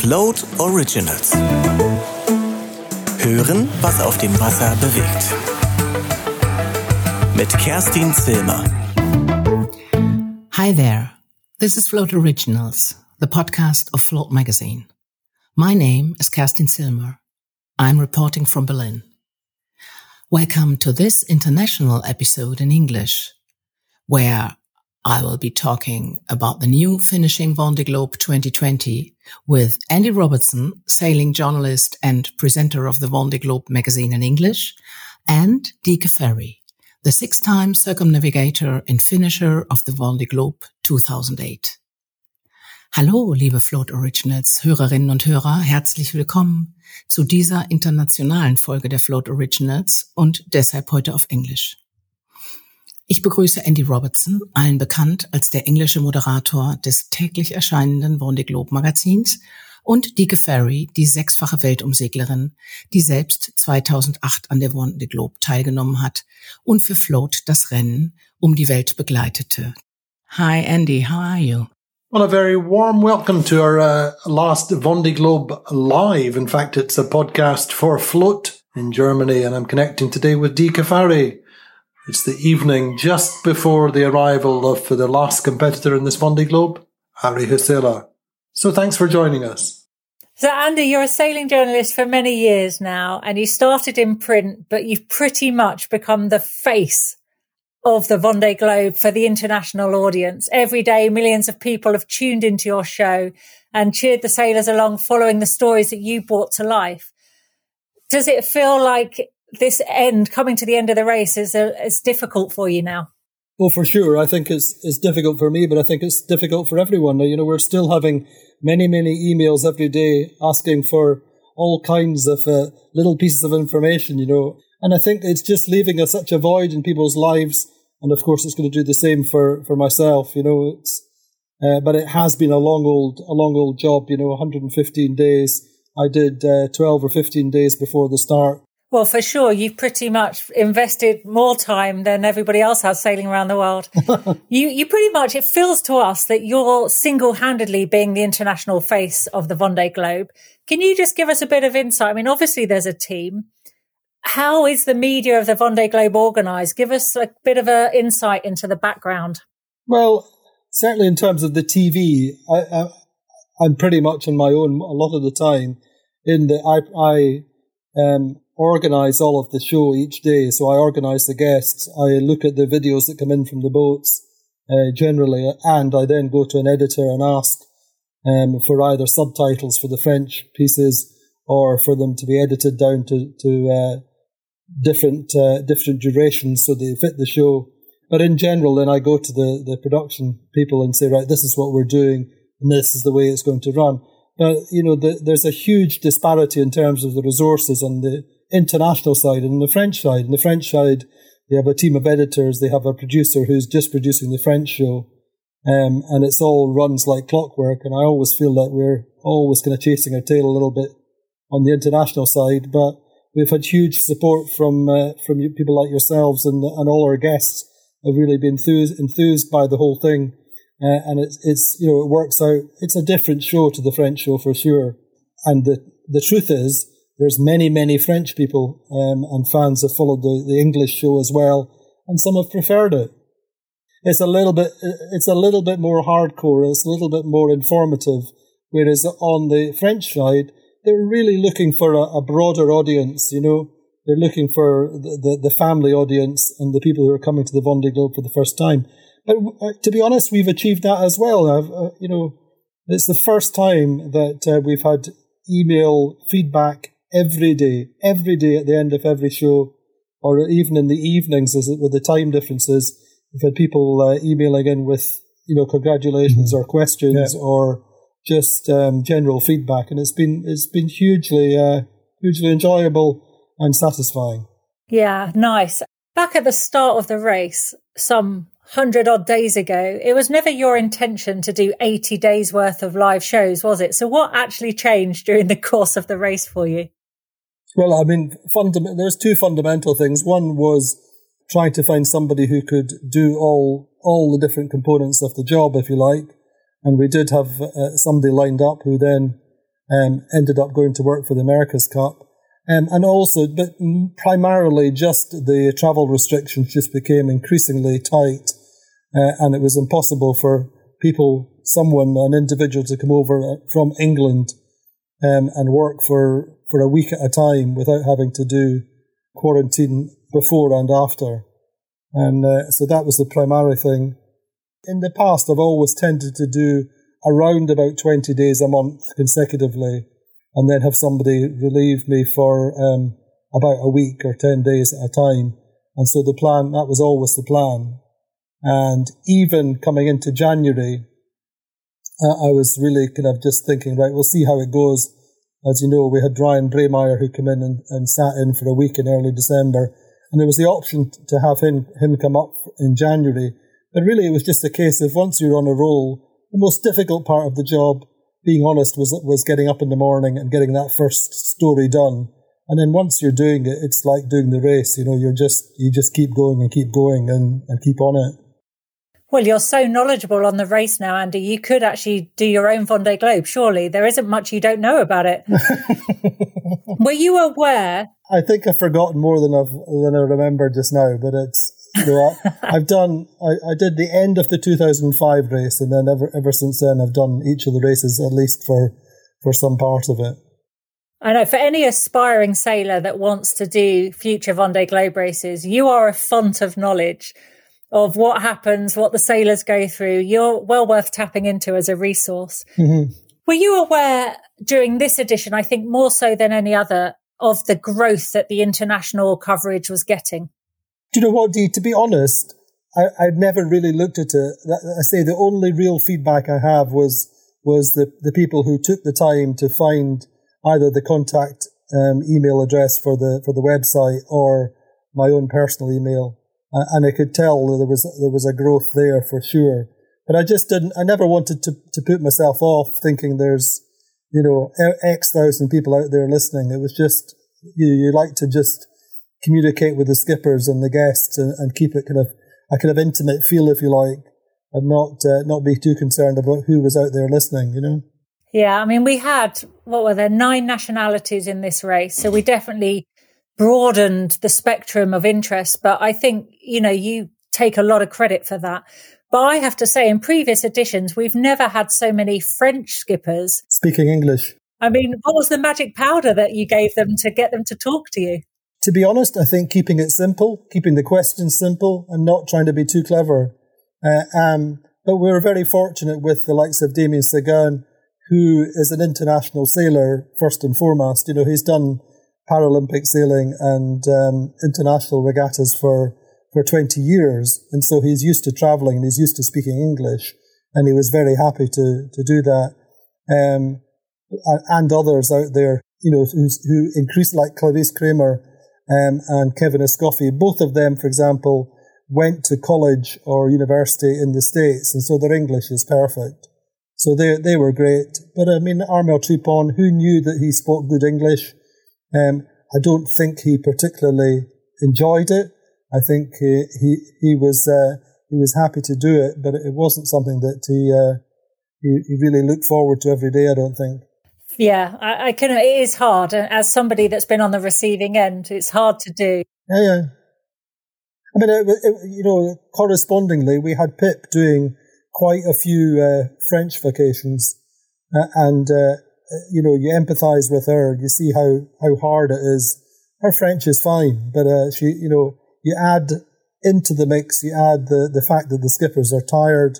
Float Originals. Hören, was auf dem Wasser bewegt. Mit Kerstin Zilmer. Hi there. This is Float Originals, the podcast of Float magazine. My name is Kerstin Zilmer. I'm reporting from Berlin. Welcome to this international episode in English, where I will be talking about the new finishing Vendée Globe 2020 with Andi Robertson, sailing journalist and presenter of the Vendée Globe magazine in English, and Dee Caffari, the six-time circumnavigator and finisher of the Vendée Globe 2008. Hallo, liebe Float Originals Hörerinnen und Hörer, herzlich willkommen zu dieser internationalen Folge der Float Originals und deshalb heute auf Englisch. Ich begrüße Andy Robertson, allen bekannt als der englische Moderator des täglich erscheinenden Vendée Globe Magazins und Deke Ferry, die sechsfache Weltumseglerin, die selbst 2008 an der Vendée Globe teilgenommen hat und für Float das Rennen um die Welt begleitete. Hi Andy, how are you? Well, a very warm welcome to our uh, last Vendée Globe live. In fact, it's a podcast for Float in Germany, and I'm connecting today with Deke Ferry. It's the evening just before the arrival of the last competitor in this Vendée Globe, Ari Huusela. So thanks for joining us. So Andi, you're a sailing journalist for many years now, and you started in print, but you've pretty much become the face of the Vendée Globe for the international audience. Every day, millions of people have tuned into your show and cheered the sailors along, following the stories that you brought to life. Does it feel like this end, coming to the end of the race, is a, is difficult for you now? Well, for sure. I think it's it's difficult for me, but I think it's difficult for everyone. You know, we're still having many many emails every day asking for all kinds of uh, little pieces of information. You know, and I think it's just leaving a, such a void in people's lives. And of course, it's going to do the same for for myself. You know, it's uh, but it has been a long old a long old job. You know, 115 days. I did uh, 12 or 15 days before the start well, for sure, you've pretty much invested more time than everybody else has sailing around the world. you, you pretty much, it feels to us that you're single-handedly being the international face of the Vendée Globe. Can you just give us a bit of insight? I mean, obviously there's a team. How is the media of the Vendée Globe organized? Give us a bit of an insight into the background. Well, certainly in terms of the TV, I, I, I'm pretty much on my own a lot of the time in that I, I, um, organize all of the show each day. So I organize the guests. I look at the videos that come in from the boats uh, generally, and I then go to an editor and ask um, for either subtitles for the French pieces or for them to be edited down to to uh, different uh, different durations so they fit the show. But in general, then I go to the the production people and say, right, this is what we're doing, and this is the way it's going to run. But you know, the, there's a huge disparity in terms of the resources and the international side and the French side. On the French side, they have a team of editors. They have a producer who's just producing the French show. Um, and it's all runs like clockwork. And I always feel that we're always kind of chasing our tail a little bit on the international side. But we've had huge support from, uh, from people like yourselves and, and all our guests have really been enthused, enthused by the whole thing. Uh, and it's, it's, you know, it works out. It's a different show to the French show for sure. And the, the truth is, there's many, many French people um, and fans have followed the, the English show as well, and some have preferred it. It's a little bit, it's a little bit more hardcore. It's a little bit more informative. Whereas on the French side, they're really looking for a, a broader audience. You know, they're looking for the, the, the, family audience and the people who are coming to the Vendée Globe for the first time. But uh, to be honest, we've achieved that as well. Uh, you know, it's the first time that uh, we've had email feedback every day, every day at the end of every show, or even in the evenings, as it, with the time differences, we've had people uh, emailing in with you know congratulations mm-hmm. or questions yeah. or just um, general feedback, and it's been it's been hugely uh, hugely enjoyable and satisfying. Yeah, nice. Back at the start of the race, some hundred odd days ago, it was never your intention to do 80 days worth of live shows, was it? So what actually changed during the course of the race for you? Well, I mean, fundam- there's two fundamental things. One was trying to find somebody who could do all all the different components of the job, if you like. And we did have uh, somebody lined up who then um, ended up going to work for the America's Cup. Um, and also, but primarily just the travel restrictions just became increasingly tight. Uh, and it was impossible for people, someone, an individual to come over uh, from England um, and work for, for a week at a time without having to do quarantine before and after. And uh, so that was the primary thing. In the past, I've always tended to do around about 20 days a month consecutively and then have somebody relieve me for um, about a week or 10 days at a time. And so the plan, that was always the plan. And even coming into January, uh, I was really kind of just thinking, right, we'll see how it goes. As you know, we had Ryan Breymaier who came in and, and sat in for a week in early December. And there was the option to have him, him come up in January. But really it was just a case of once you're on a roll, the most difficult part of the job being honest, was was getting up in the morning and getting that first story done. And then once you're doing it, it's like doing the race. You know, you're just you just keep going and keep going and, and keep on it. Well, you're so knowledgeable on the race now, Andi. You could actually do your own Vendée Globe. Surely there isn't much you don't know about it. Were you aware? I think I've forgotten more than I've than I remember just now, but it's you know, I, have done, I, I, did the end of the 2005 race, and then ever, ever since then, I've done each of the races at least for, for some part of it. I know for any aspiring sailor that wants to do future Vendée Globe races, you are a font of knowledge of what happens, what the sailors go through. You're well worth tapping into as a resource. Mm-hmm. Were you aware during this edition, I think more so than any other, of the growth that the international coverage was getting? Do you know what, Dee? To be honest, I, I'd never really looked at it. I say the only real feedback I have was was the, the people who took the time to find either the contact um, email address for the for the website or my own personal email, and I could tell there was there was a growth there for sure. But I just didn't. I never wanted to to put myself off thinking there's you know X thousand people out there listening. It was just you you like to just communicate with the skippers and the guests and, and keep it kind of a kind of intimate feel, if you like, and not uh, not be too concerned about who was out there listening. You know. Yeah, I mean, we had what were there nine nationalities in this race, so we definitely broadened the spectrum of interest. But I think you know you take a lot of credit for that. But I have to say, in previous editions, we've never had so many French skippers speaking English. I mean, what was the magic powder that you gave them to get them to talk to you? to be honest, I think keeping it simple, keeping the questions simple, and not trying to be too clever. Uh, um, but we were very fortunate with the likes of Damien Seguin, who is an international sailor first and foremost. You know, he's done Paralympic sailing and um, international regattas for for 20 years, and so he's used to traveling and he's used to speaking English, and he was very happy to to do that. Um, and others out there, you know, who, who increased like Clarisse Crémer, um, and Kevin Escoffier. Both of them, for example, went to college or university in the States, and so their English is perfect. So they they were great. But I mean, Armel Tripon, who knew that he spoke good English? Um, I don't think he particularly enjoyed it. I think he he, he was uh, he was happy to do it, but it wasn't something that he, uh, he he really looked forward to every day. I don't think. Yeah, I, I can. It is hard, as somebody that's been on the receiving end, it's hard to do. Yeah, yeah. I mean, it, it, you know, correspondingly, we had Pip doing quite a few uh, French vacations, uh, and uh, you know, you empathise with her. You see how how hard it is. Her French is fine, but uh, she, you know, you add into the mix, you add the the fact that the skippers are tired,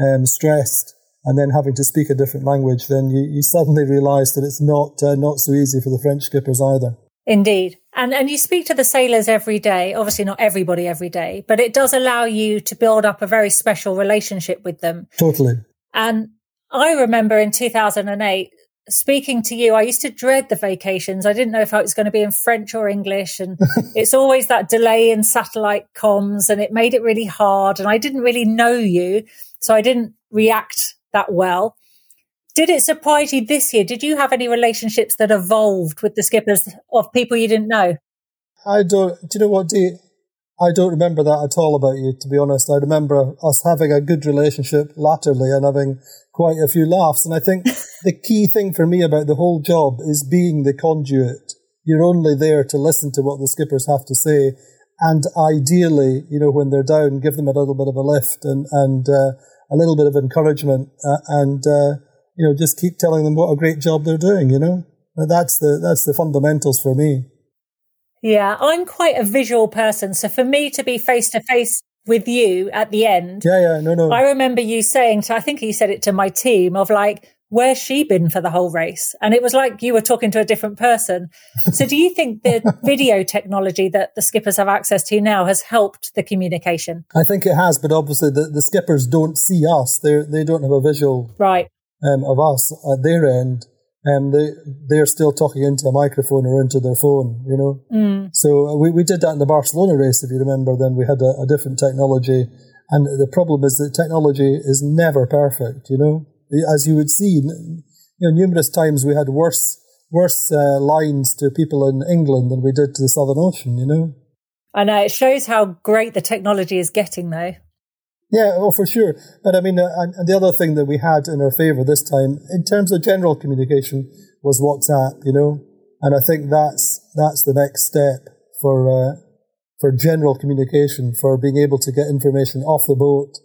um, stressed, and then having to speak a different language, then you, you suddenly realise that it's not uh, not so easy for the French skippers either. Indeed. And and you speak to the sailors every day, obviously not everybody every day, but it does allow you to build up a very special relationship with them. Totally. And I remember in 2008 speaking to you, I used to dread the vacations. I didn't know if I was going to be in French or English. And it's always that delay in satellite comms and it made it really hard. And I didn't really know you. So I didn't react that well. Did it surprise you this year? Did you have any relationships that evolved with the skippers of people you didn't know? I don't. Do you know what? Do I don't remember that at all about you. To be honest, I remember us having a good relationship latterly and having quite a few laughs. And I think the key thing for me about the whole job is being the conduit. You're only there to listen to what the skippers have to say. And ideally, you know, when they're down, give them a little bit of a lift and, and, uh, a little bit of encouragement uh, and, uh, you know, just keep telling them what a great job they're doing, you know? That's the, that's the fundamentals for me. Yeah, I'm quite a visual person. So for me to be face to face with you at the end. Yeah, yeah, no, no. I remember you saying to, I think you said it to my team of like, where's she been for the whole race? And it was like you were talking to a different person. so do you think the video technology that the skippers have access to now has helped the communication? I think it has, but obviously the, the skippers don't see us. They they don't have a visual right um, of us at their end um, they they're still talking into a microphone or into their phone, you know. Mm. So uh, we we did that in the Barcelona race, if you remember. Then we had a, a, different technology, and the problem is that technology is never perfect, you know. As you would see, you know, numerous times we had worse worse uh, lines to people in England than we did to the Southern Ocean, you know. I know it shows how great the technology is getting, though. Yeah, oh, for sure. But I mean, uh, and, the other thing that we had in our favor this time, in terms of general communication, was WhatsApp. You know, and I think that's that's the next step for uh, for general communication, for being able to get information off the boat,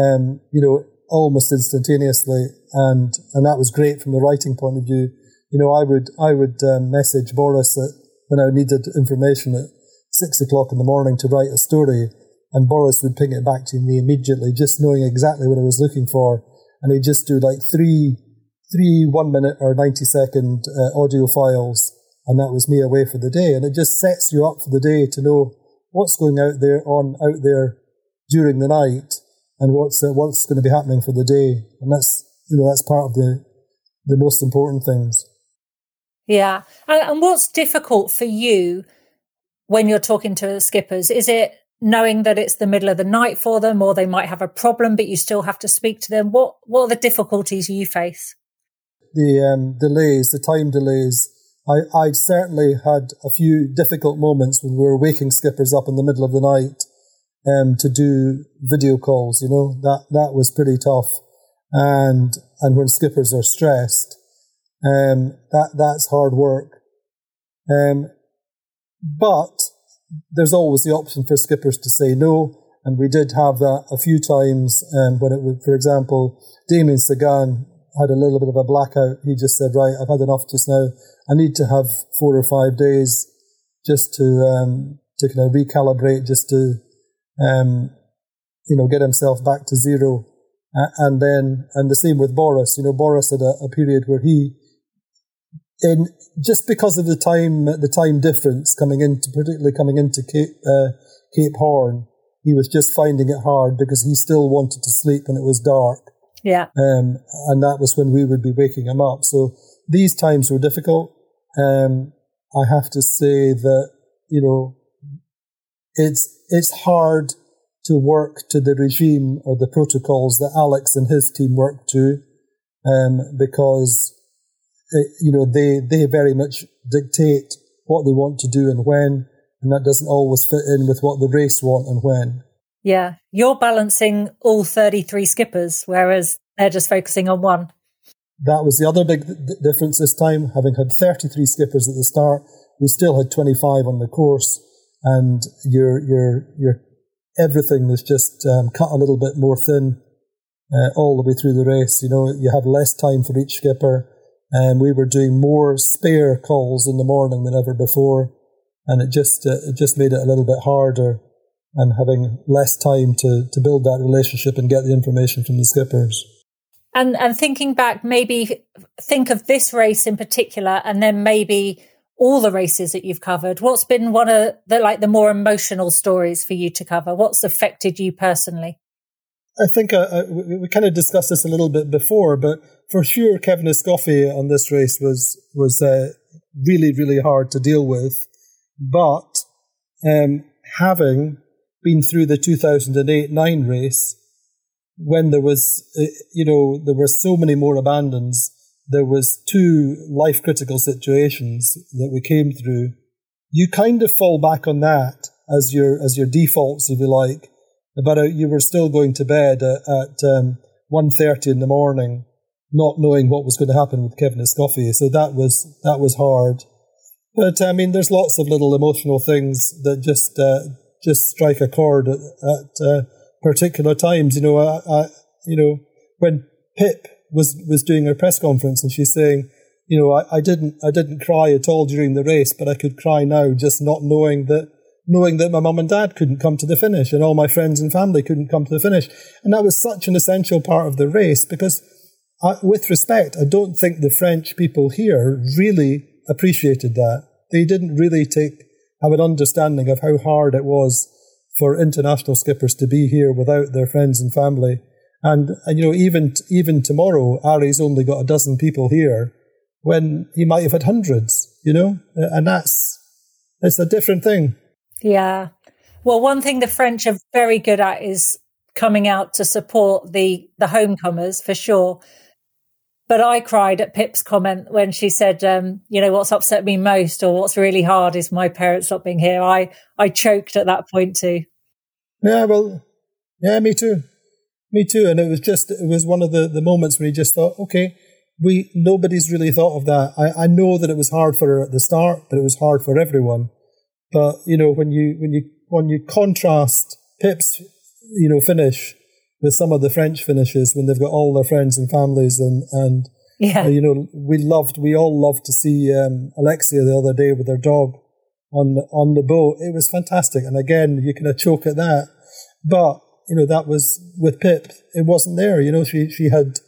um, you know, almost instantaneously, and and that was great from the writing point of view. You know, I would I would um, message Boris that when I needed information at six o'clock in the morning to write a story and Boris would ping it back to me immediately, just knowing exactly what I was looking for. And he'd just do like three, three one minute or 90 second uh, audio files. And that was me away for the day. And it just sets you up for the day to know what's going out there on out there during the night and what's, uh, what's going to be happening for the day. And that's, you know, that's part of the, the most important things. Yeah. And, and what's difficult for you when you're talking to skippers? Is it knowing that it's the middle of the night for them or they might have a problem but you still have to speak to them what what are the difficulties you face the um, delays the time delays I, I certainly had a few difficult moments when we were waking skippers up in the middle of the night um, to do video calls you know that that was pretty tough and and when skippers are stressed um, that that's hard work um, but there's always the option for skippers to say no. And we did have that a few times um, when it would, for example, Damien Seguin had a little bit of a blackout. He just said, right, I've had enough just now. I need to have four or five days just to, um, to kind of recalibrate, just to, um, you know, get himself back to zero. Uh, and then, and the same with Boris. You know, Boris had a, a period where he, in just because of the time the time difference coming into particularly coming into Cape uh, Cape Horn, he was just finding it hard because he still wanted to sleep when it was dark. Yeah, um, and that was when we would be waking him up. So these times were difficult. Um, I have to say that you know it's it's hard to work to the regime or the protocols that Alex and his team work to, um, because you know, they, they very much dictate what they want to do and when, and that doesn't always fit in with what the race want and when. Yeah, you're balancing all 33 skippers, whereas they're just focusing on one. That was the other big difference this time. Having had 33 skippers at the start, we still had 25 on the course, and your your your everything was just um, cut a little bit more thin uh, all the way through the race. You know, you have less time for each skipper and we were doing more spare calls in the morning than ever before, and it just uh, it just made it a little bit harder, and having less time to to build that relationship and get the information from the skippers. And and thinking back, maybe think of this race in particular, and then maybe all the races that you've covered. What's been one of the like the more emotional stories for you to cover? What's affected you personally? I think uh, uh we, we kind of discussed this a little bit before, but for sure, Kevin Escoffier on this race was was uh, really really hard to deal with. But um, having been through the 2008-9 race, when there was uh, you know there were so many more abandons, there was two life critical situations that we came through. You kind of fall back on that as your as your defaults, if you like. But uh, you were still going to bed at, at um, 1.30 in the morning not knowing what was going to happen with Kevin Escoffier. So that was that was hard. But I mean, there's lots of little emotional things that just uh, just strike a chord at, at uh, particular times. You know, I, I, you know when Pip was was doing her press conference and she's saying, you know, I, I didn't I didn't cry at all during the race, but I could cry now just not knowing that knowing that my mum and dad couldn't come to the finish and all my friends and family couldn't come to the finish. And that was such an essential part of the race because, I, with respect, I don't think the French people here really appreciated that. They didn't really take have an understanding of how hard it was for international skippers to be here without their friends and family. And, and you know, even even tomorrow, Ari's only got a dozen people here when he might have had hundreds. You know, and that's it's a different thing. Yeah. Well, one thing the French are very good at is coming out to support the the homecomers for sure. But I cried at Pip's comment when she said, um, "You know what's upset me most, or what's really hard, is my parents not being here." I I choked at that point too. Yeah, well, yeah, me too, me too. And it was just it was one of the the moments where you just thought, okay, we nobody's really thought of that. I I know that it was hard for her at the start, but it was hard for everyone. But you know, when you when you when you contrast Pip's you know finish with some of the French finishes when they've got all their friends and families and and yeah. You know we loved we all loved to see um, Alexia the other day with her dog on on the boat. It was fantastic, and again you kind of choke at that. But you know that was with Pip. It wasn't there. You know she she had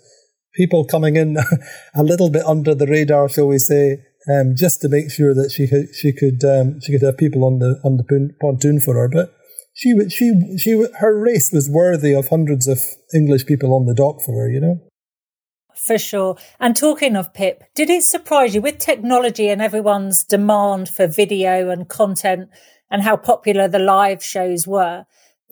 people coming in a little bit under the radar, shall we say, um, just to make sure that she could she could um, she could have people on the on the pontoon for her. But she she she her race was worthy of hundreds of English people on the dock for her. You know. For sure. And talking of Pip, did it surprise you with technology and everyone's demand for video and content and how popular the live shows were?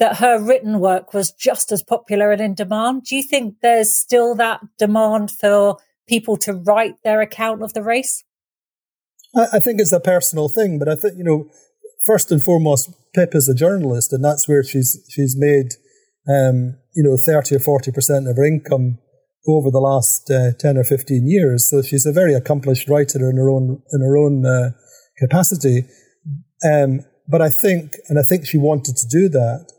That her written work was just as popular and in demand. Do you think there's still that demand for people to write their account of the race? I, I think it's a personal thing, but I think you know, first and foremost, Pip is a journalist, and that's where she's she's made um, you know thirty or forty percent of her income over the last uh, ten or fifteen years. So she's a very accomplished writer in her own in her own uh, capacity. Um, but I think, and I think she wanted to do that,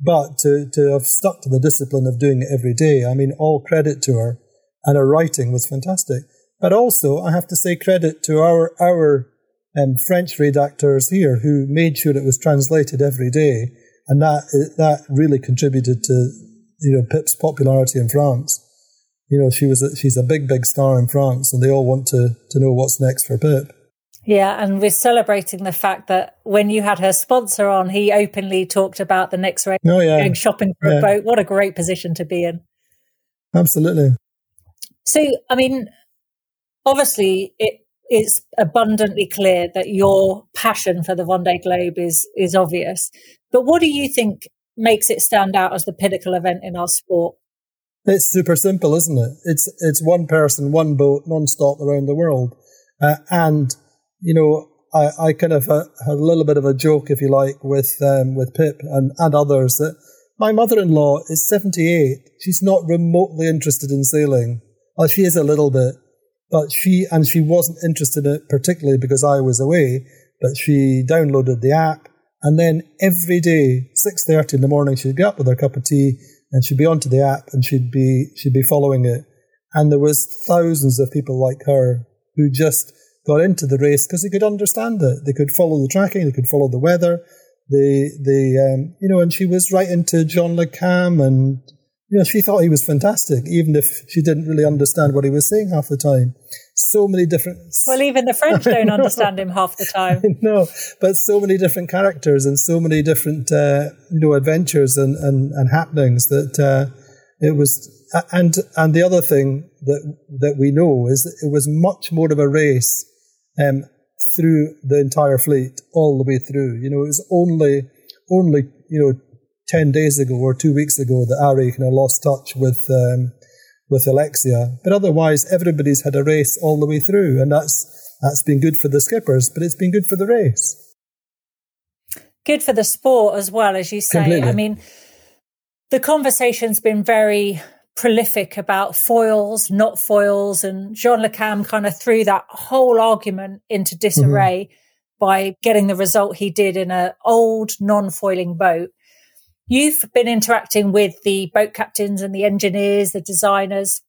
but to to have stuck to the discipline of doing it every day. I mean, all credit to her, and her writing was fantastic. But also, I have to say credit to our our um, French redactors here who made sure it was translated every day, and that that really contributed to you know Pip's popularity in France. You know, she was a, she's a big big star in France, and they all want to to know what's next for Pip. Yeah, and we're celebrating the fact that when you had her sponsor on, he openly talked about the next race, oh, yeah. going shopping for yeah. a boat. What a great position to be in! Absolutely. So, I mean, obviously it is abundantly clear that your passion for the Vendée Globe is is obvious. But what do you think makes it stand out as the pinnacle event in our sport? It's super simple, isn't it? It's it's one person, one boat, non-stop around the world, uh, and you know I, I kind of uh, had a little bit of a joke, if you like, with um, with Pip and, and others that my mother-in-law is seventy-eight. She's not remotely interested in sailing. Well, she is a little bit, but she, and she wasn't interested in it particularly because I was away, but she downloaded the app and then every day, 6.30 in the morning, she'd get up with her cup of tea and she'd be onto the app and she'd be, she'd be following it. And there was thousands of people like her who just got into the race because they could understand it. They could follow the tracking, they could follow the weather. They, they, um, you know, and she was right into Jean Le Cam and you know, she thought he was fantastic, even if she didn't really understand what he was saying half the time. So many different. Well, even the French don't understand him half the time. no, but so many different characters and so many different, uh, you know, adventures and, and, and happenings that uh, it was. And and the other thing that that we know is that it was much more of a race um, through the entire fleet, all the way through. You know, it was only only you know 10 days ago or two weeks ago that Ari kind of lost touch with um, with Alexia. But otherwise, everybody's had a race all the way through, and that's that's been good for the skippers, but it's been good for the race. Good for the sport as well, as you say. Completely. I mean, the conversation's been very prolific about foils, not foils, and Jean Le Cam kind of threw that whole argument into disarray mm-hmm. by getting the result he did in an old non-foiling boat. You've been interacting with the boat captains and the engineers, the designers.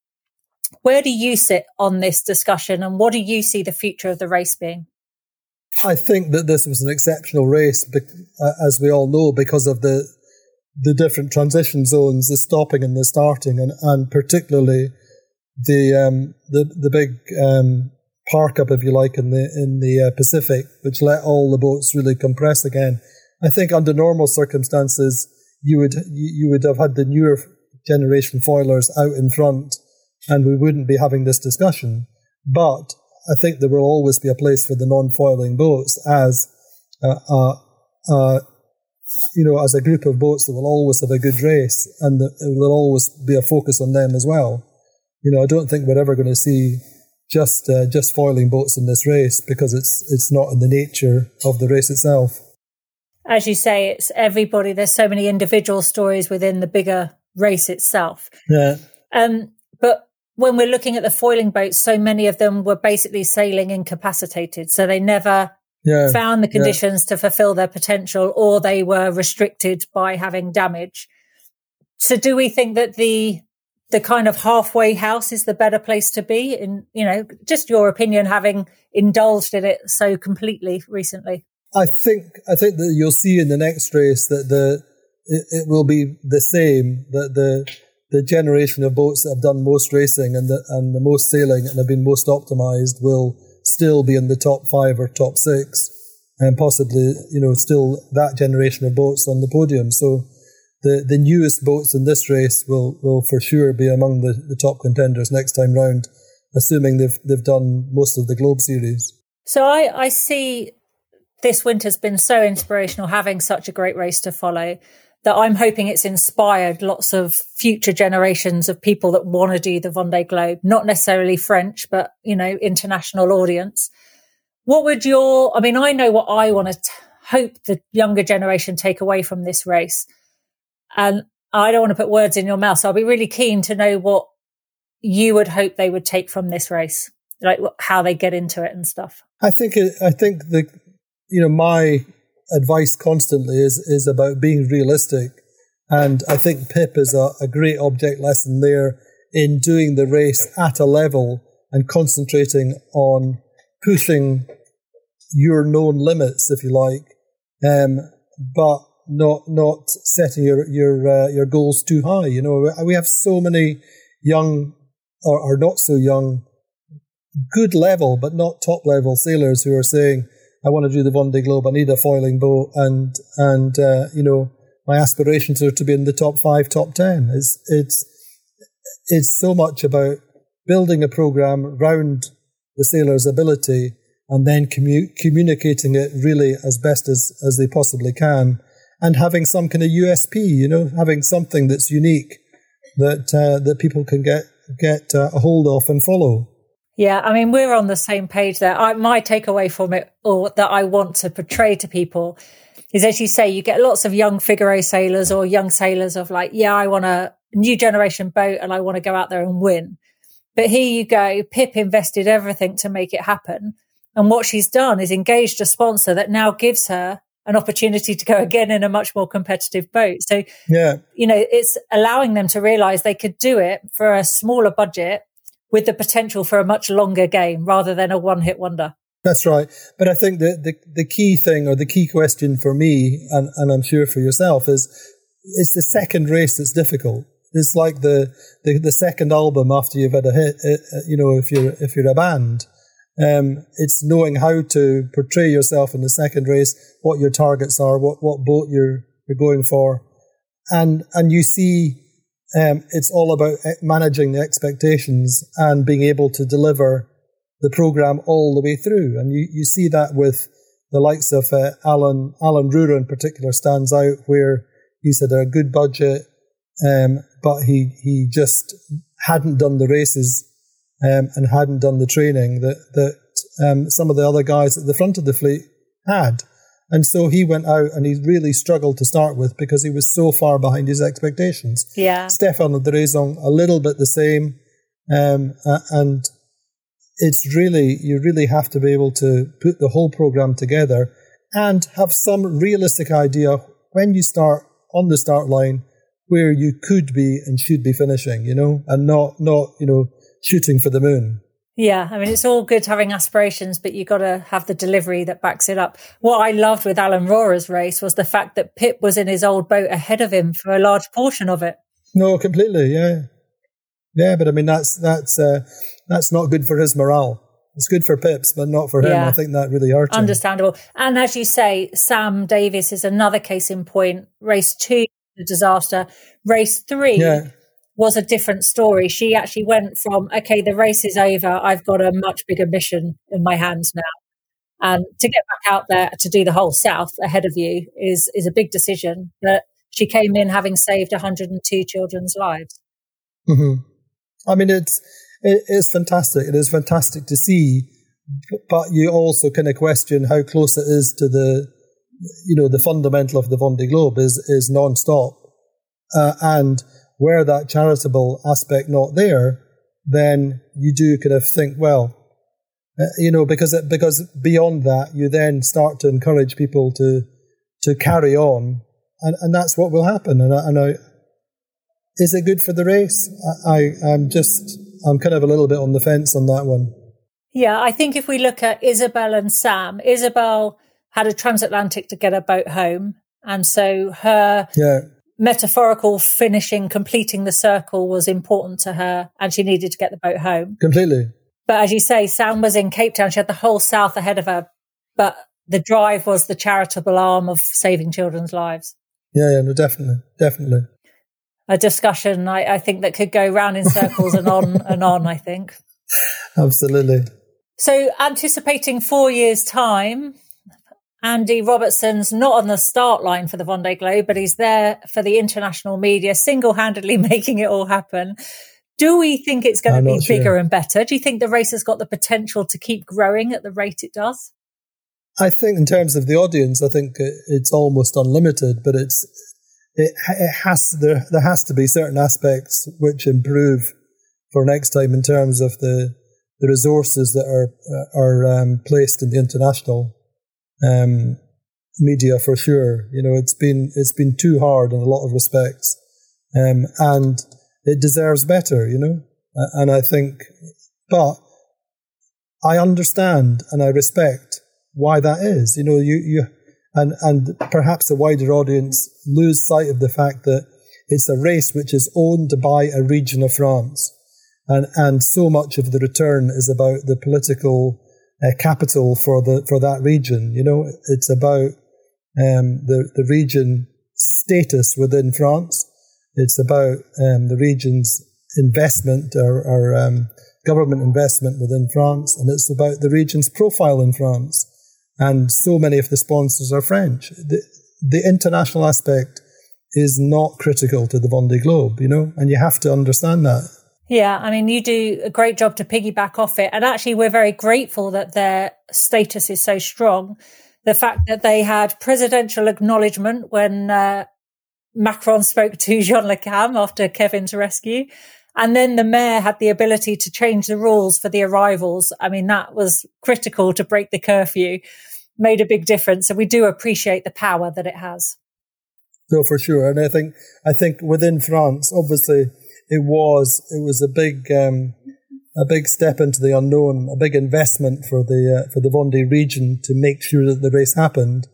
Where do you sit on this discussion and what do you see the future of the race being? I think that this was an exceptional race, uh, as we all know, because of the the different transition zones, the stopping and the starting, and, and particularly the um, the the big um, park up, if you like, in the in the uh, Pacific, which let all the boats really compress again. I think under normal circumstances, you would you would have had the newer generation foilers out in front, and we wouldn't be having this discussion. But I think there will always be a place for the non-foiling boats as uh, uh, uh, you know, as a group of boats that will always have a good race, and there will always be a focus on them as well. You know, I don't think we're ever going to see just uh, just foiling boats in this race because it's it's not in the nature of the race itself. As you say, it's everybody. There's so many individual stories within the bigger race itself. Yeah. Um, but when we're looking at the foiling boats, so many of them were basically sailing incapacitated, so they never yeah, found the conditions yeah. to fulfill their potential or they were restricted by having damage. So do we think that the the kind of halfway house is the better place to be in you know just your opinion having indulged in it so completely recently i think i think that you'll see in the next race that the it, it will be the same that the the generation of boats that have done most racing and the and the most sailing and have been most optimized will still be in the top five or top six, and possibly, you know, still that generation of boats on the podium. So the, the newest boats in this race will, will for sure be among the, the top contenders next time round, assuming they've, they've done most of the Globe Series. So I, I see this winter's been so inspirational having such a great race to follow that I'm hoping it's inspired lots of future generations of people that want to do the Vendée Globe, not necessarily French, but, you know, international audience. What would your, I mean, I know what I want to t- hope the younger generation take away from this race. And I don't want to put words in your mouth. So I'll be really keen to know what you would hope they would take from this race, like how they get into it and stuff. I think, I think the, you know, my advice constantly is is about being realistic, and I think Pip is a, a great object lesson there in doing the race at a level and concentrating on pushing your known limits, if you like, um, but not not setting your your uh, your goals too high. You know, we have so many young or, or not so young, good level but not top level sailors who are saying, I want to do the Vendée Globe. I need a foiling boat, and and uh, you know my aspirations are to be in the top five, top ten. It's it's it's so much about building a program around the sailor's ability and then commu- communicating it really as best as as they possibly can, and having some kind of USP. You know, having something that's unique that uh, that people can get get uh, a hold of and follow. Yeah, I mean, we're on the same page there. I, my takeaway from it, or that I want to portray to people, is as you say, you get lots of young Figaro sailors or young sailors of like, yeah, I want a new generation boat and I want to go out there and win. But here you go, Pip invested everything to make it happen. And what she's done is engaged a sponsor that now gives her an opportunity to go again in a much more competitive boat. So, yeah, you know, it's allowing them to realize they could do it for a smaller budget with the potential for a much longer game rather than a one hit wonder. That's right. But I think the, the, the key thing or the key question for me, and, and I'm sure for yourself, is it's the second race that's difficult. It's like the, the, the second album after you've had a hit, uh, uh, you know, if you're, if you're a band. Um, it's knowing how to portray yourself in the second race, what your targets are, what, what boat you're, you're going for. And, and you see um, it's all about managing the expectations and being able to deliver the program all the way through. And you, you see that with the likes of uh, Alan Alan Roura in particular stands out, where he's had a good budget, um, but he he just hadn't done the races um, and hadn't done the training that that um, some of the other guys at the front of the fleet had. And so he went out and he really struggled to start with because he was so far behind his expectations. Yeah. Stéphane Le Diraison, a little bit the same. Um, and it's really, you really have to be able to put the whole program together and have some realistic idea when you start on the start line where you could be and should be finishing, you know, and not, not, you know, shooting for the moon. Yeah, I mean, it's all good having aspirations, but you've got to have the delivery that backs it up. What I loved with Alan Roura's race was the fact that Pip was in his old boat ahead of him for a large portion of it. No, completely, yeah, yeah. But I mean, that's that's uh, that's not good for his morale. It's good for Pips, but not for him. Yeah. I think that really hurt him. Understandable. And as you say, Sam Davies is another case in point. Race two, the disaster. Race three. Yeah. Was a different story. She actually went from, okay, the race is over. I've got a much bigger mission in my hands now. And to get back out there to do the whole South ahead of you is, is a big decision. But she came in having saved 102 children's lives. hmm I mean, it's it is fantastic. It is fantastic to see, but you also kind of question how close it is to the, you know, the fundamental of the Vendée Globe is is non-stop, uh, and where that charitable aspect not there, then you do kind of think, well, uh, you know, because it, because beyond that, you then start to encourage people to to carry on, and, and that's what will happen. And I, and I, is it good for the race? I, I I'm just I'm kind of a little bit on the fence on that one. Yeah, I think if we look at Isabel and Sam, Isabel had a transatlantic to get her boat home. And so her Yeah, metaphorical finishing, completing the circle was important to her and she needed to get the boat home. completely. But as you say, Sam was in Cape Town. She had the whole South ahead of her, but the drive was the charitable arm of saving children's lives. Yeah, yeah, no, definitely, definitely. A discussion I, I think that could go round in circles and on and on, I think. Absolutely. So anticipating four years time, Andi Robertson's not on the start line for the Vendée Globe, but he's there for the international media, single-handedly making it all happen. Do we think it's going I'm to be not sure. bigger and better? Do you think the race has got the potential to keep growing at the rate it does? I think in terms of the audience, I think it's almost unlimited, but it's it, it has there there has to be certain aspects which improve for next time in terms of the the resources that are are um, placed in the international um, media for sure. You know, it's been it's been too hard in a lot of respects, um, and it deserves better. You know, and I think, but I understand and I respect why that is. You know, you, you and and perhaps a wider audience lose sight of the fact that it's a race which is owned by a region of France, and and so much of the return is about the political uh, capital for the for that region. You know, it's about um, the the region status within France. It's about um, the region's investment or, or um, government investment within France, and it's about the region's profile in France. And so many of the sponsors are French. The, the international aspect is not critical to the Vendée Globe, you know, and you have to understand that. Yeah, I mean, you do a great job to piggyback off it. And actually, we're very grateful that their status is so strong. The fact that they had presidential acknowledgement when uh, Macron spoke to Jean Le Cam after Kevin's rescue. And then the mayor had the ability to change the rules for the arrivals. I mean, that was critical to break the curfew, made a big difference. And we do appreciate the power that it has. No, for sure. And I think, I think within France, obviously, it was, it was a big, um, a big step into the unknown, a big investment for the, uh, for the Vendée region to make sure that the race happened.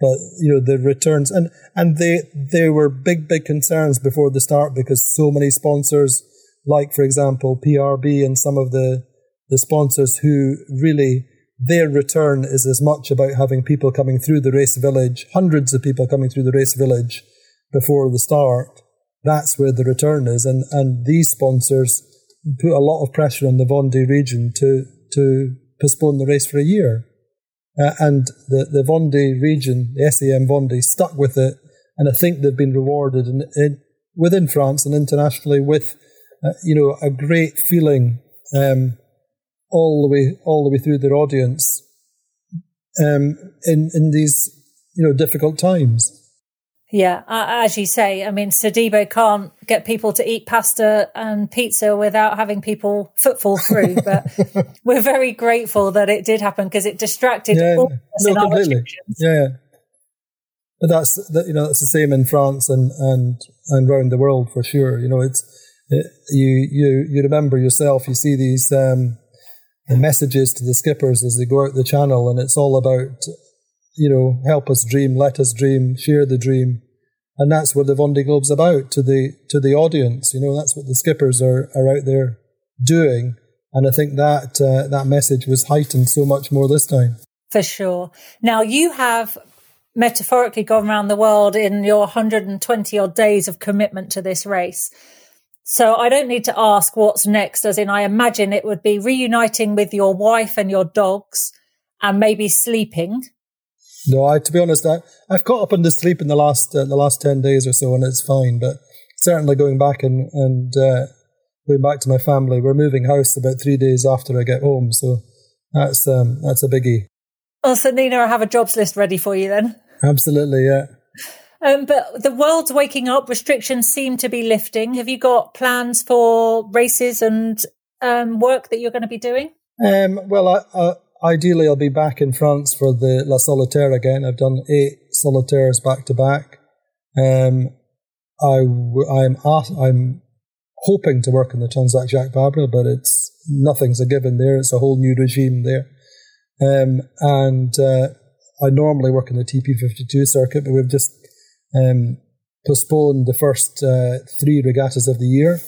But, you know, the returns and, and they, they were big, big concerns before the start because so many sponsors, like, for example, PRB and some of the, the sponsors who really, their return is as much about having people coming through the race village, hundreds of people coming through the race village before the start. That's where the return is. And, and these sponsors put a lot of pressure on the Vendée region to, to postpone the race for a year. Uh, and the, the Vendée region, the SAM Vendée, stuck with it. And I think they've been rewarded in, in, within France and internationally with, uh, you know, a great feeling um, all the way all the way through their audience um, in in these you know difficult times. Yeah, as you say, I mean, Sodebo can't get people to eat pasta and pizza without having people footfall through. But we're very grateful that it did happen because it distracted yeah, all no, completely. Yeah, but that's that, you know that's the same in France and and and around the world for sure. You know, it's it, you you you remember yourself. You see these um, the messages to the skippers as they go out the channel, and it's all about you know help us dream, let us dream, share the dream, and that's what the Vendée Globe's about to the to the audience. You know, that's what the skippers are are out there doing, and I think that uh, that message was heightened so much more this time. For sure. Now you have metaphorically gone around the world in your 120 odd days of commitment to this race. So I don't need to ask what's next, as in I imagine it would be reuniting with your wife and your dogs and maybe sleeping. No, I to be honest, I, I've caught up on the sleep in the last uh, the last ten days or so, and it's fine. But certainly going back and and uh, going back to my family, we're moving house about three days after I get home, so that's um, that's a biggie. Oh, so Nina, I have a jobs list ready for you then. Absolutely, yeah. Um, but the world's waking up. Restrictions seem to be lifting. Have you got plans for races and um, work that you're going to be doing? Um, well, I, I, ideally, I'll be back in France for the La Solitaire again. I've done eight solitaires back to back. Um, I, I'm I'm hoping to work in the Transat Jacques Vabre, but it's nothing's a given there. It's a whole new regime there. Um, and uh, I normally work in the TP52 circuit, but we've just um, postponed the first uh, three regattas of the year.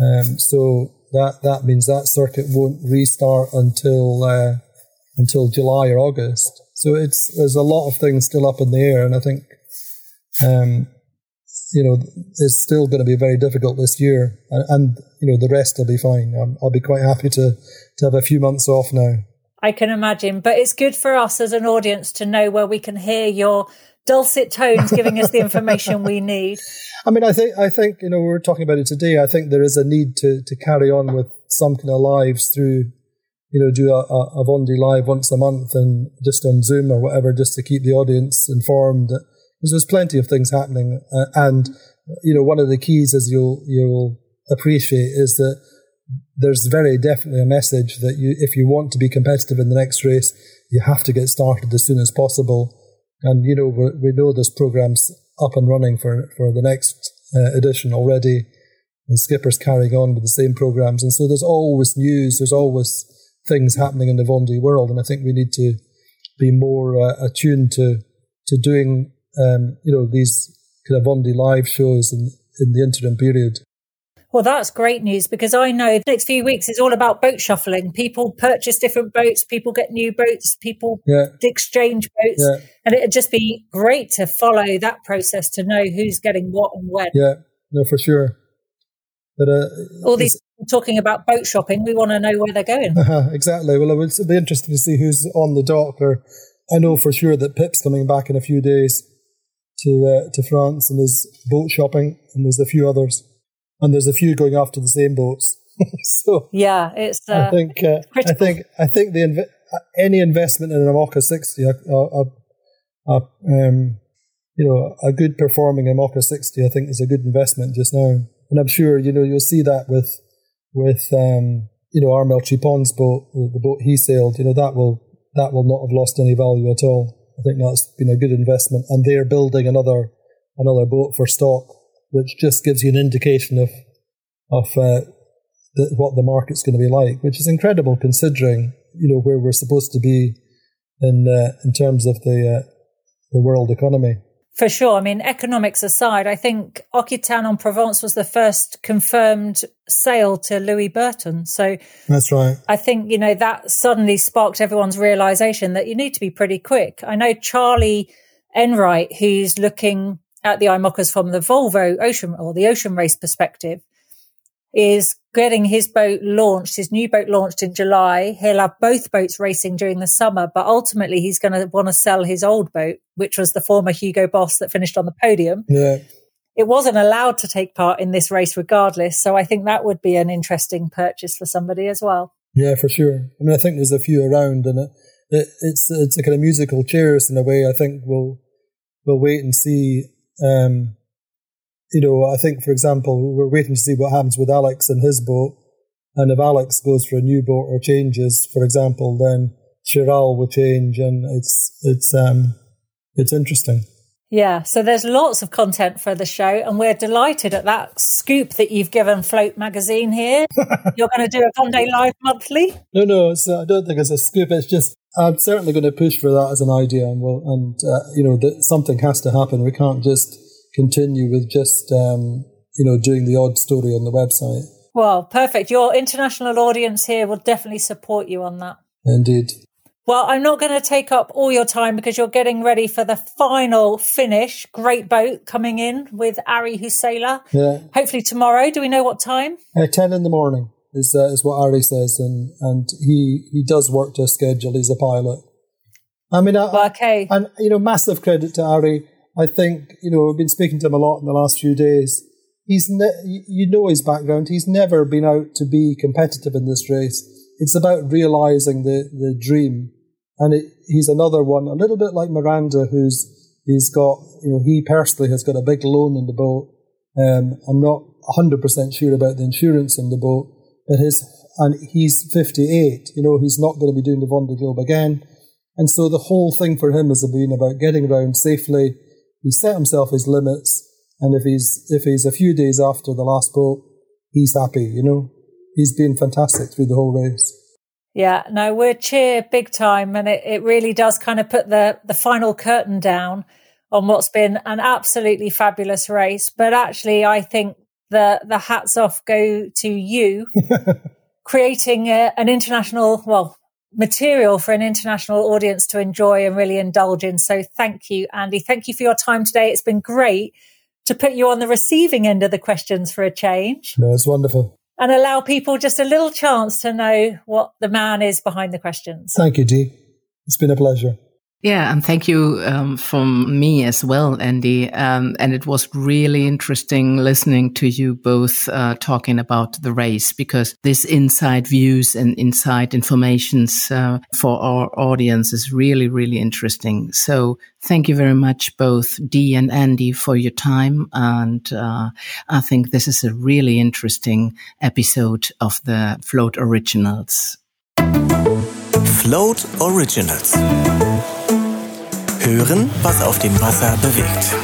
Um, so that that means that circuit won't restart until uh, until July or August. So it's there's a lot of things still up in the air, and I think um, you know it's still going to be very difficult this year, and, and you know the rest will be fine. Um, I'll be quite happy to to have a few months off now. I can imagine, but it's good for us as an audience to know where we can hear your dulcet tones giving us the information we need. I mean, I think I think you know we were talking about it today. I think there is a need to to carry on with some kind of lives through, you know, do a, a, Vendée live once a month and just on Zoom or whatever, just to keep the audience informed. Because there's plenty of things happening, uh, and you know, one of the keys, as you'll you'll appreciate, is that there's very definitely a message that you, if you want to be competitive in the next race, you have to get started as soon as possible and, you know, we know this program's up and running for, for the next uh, edition already. And Skipper's carrying on with the same programs. And so there's always news, there's always things happening in the Vendée world. And I think we need to be more uh, attuned to, to doing, um, you know, these kind of Vendée live shows in, in the interim period. Well, that's great news because I know the next few weeks is all about boat shuffling. People purchase different boats, people get new boats, people yeah. exchange boats. Yeah. And it'd just be great to follow that process to know who's getting what and when. Yeah, no, for sure. But uh, all these talking about boat shopping, we want to know where they're going. Uh-huh, exactly. Well, it would be interesting to see who's on the dock. Or I know for sure that Pip's coming back in a few days to uh, to France, and there's boat shopping, and there's a few others and there's a few going after the same boats. so yeah, it's. Uh, I think uh, I think I think the inv- any investment in an IMOCA sixty, a, a, a, um, you know, a good performing IMOCA sixty, I think is a good investment just now. And I'm sure you know you'll see that with with um, you know Armel Tripon's boat, the boat he sailed. You know that will that will not have lost any value at all. I think that's been a good investment, and they're building another another boat for stock which just gives you an indication of of uh, the, what the market's going to be like, which is incredible considering you know where we're supposed to be in uh, in terms of the uh, the world economy. For sure. I mean, economics aside, I think L'Occitane en Provence was the first confirmed sale to Louis Burton. So that's right. I think, you know, that suddenly sparked everyone's realization that you need to be pretty quick. I know Charlie Enright, who's looking at the IMOCAs from the Volvo Ocean or the Ocean Race perspective is getting his boat launched, his new boat launched in July. He'll have both boats racing during the summer, but ultimately he's going to want to sell his old boat, which was the former Hugo Boss that finished on the podium. Yeah. It wasn't allowed to take part in this race regardless. So I think that would be an interesting purchase for somebody as well. Yeah, for sure. I mean, I think there's a few around and it, it, it's, it's a kind of musical chairs in a way I think we'll, we'll wait and see. Um, you know, I think, for example, we're waiting to see what happens with Alex and his boat. And if Alex goes for a new boat or changes, for example, then Charal will change, and it's it's um it's interesting. Yeah, so there's lots of content for the show, and we're delighted at that scoop that you've given Float Magazine here. You're going to do a Vendée Live monthly? No, no, so I don't think it's a scoop. It's just I'm certainly going to push for that as an idea, and we'll, and uh, you know that something has to happen. We can't just continue with just um, you know doing the odd story on the website. Well, perfect. Your international audience here will definitely support you on that. Indeed. Well, I'm not going to take up all your time because you're getting ready for the final finish. Great boat coming in with Ari Huusela. Yeah. Hopefully tomorrow. Do we know what time? Uh, 10 in the morning is, uh, is what Ari says. And, and he, he does work to a schedule. He's a pilot. I mean, I, well, okay. And, you know, massive credit to Ari. I think, you know, I've been speaking to him a lot in the last few days. He's, ne- you know, his background. He's never been out to be competitive in this race. It's about realizing the, the dream and it, he's another one, a little bit like Miranda, who's he's got, you know, he personally has got a big loan in the boat. Um, I'm not 100% sure about the insurance in the boat, but his, and he's 58, you know, he's not going to be doing the Vendée Globe again. And so the whole thing for him has been about getting around safely. He set himself his limits. And if he's, if he's a few days after the last boat, he's happy, you know. He's been fantastic through the whole race. Yeah, no, we're cheer big time. And it, it really does kind of put the, the final curtain down on what's been an absolutely fabulous race. But actually, I think the, the hats off go to you creating a, an international, well, material for an international audience to enjoy and really indulge in. So thank you, Andi. Thank you for your time today. It's been great to put you on the receiving end of the questions for a change. No, it's wonderful and allow people just a little chance to know what the man is behind the questions. Thank you, Dee. It's been a pleasure. Yeah, and thank you um, from me as well, Andi. Um, and it was really interesting listening to you both uh, talking about the race because this inside views and inside informations uh, for our audience is really, really interesting. So thank you very much, both Dee and Andi, for your time. And uh, I think this is a really interesting episode of the Float Originals. Float Originals. Hören, was auf dem Wasser bewegt.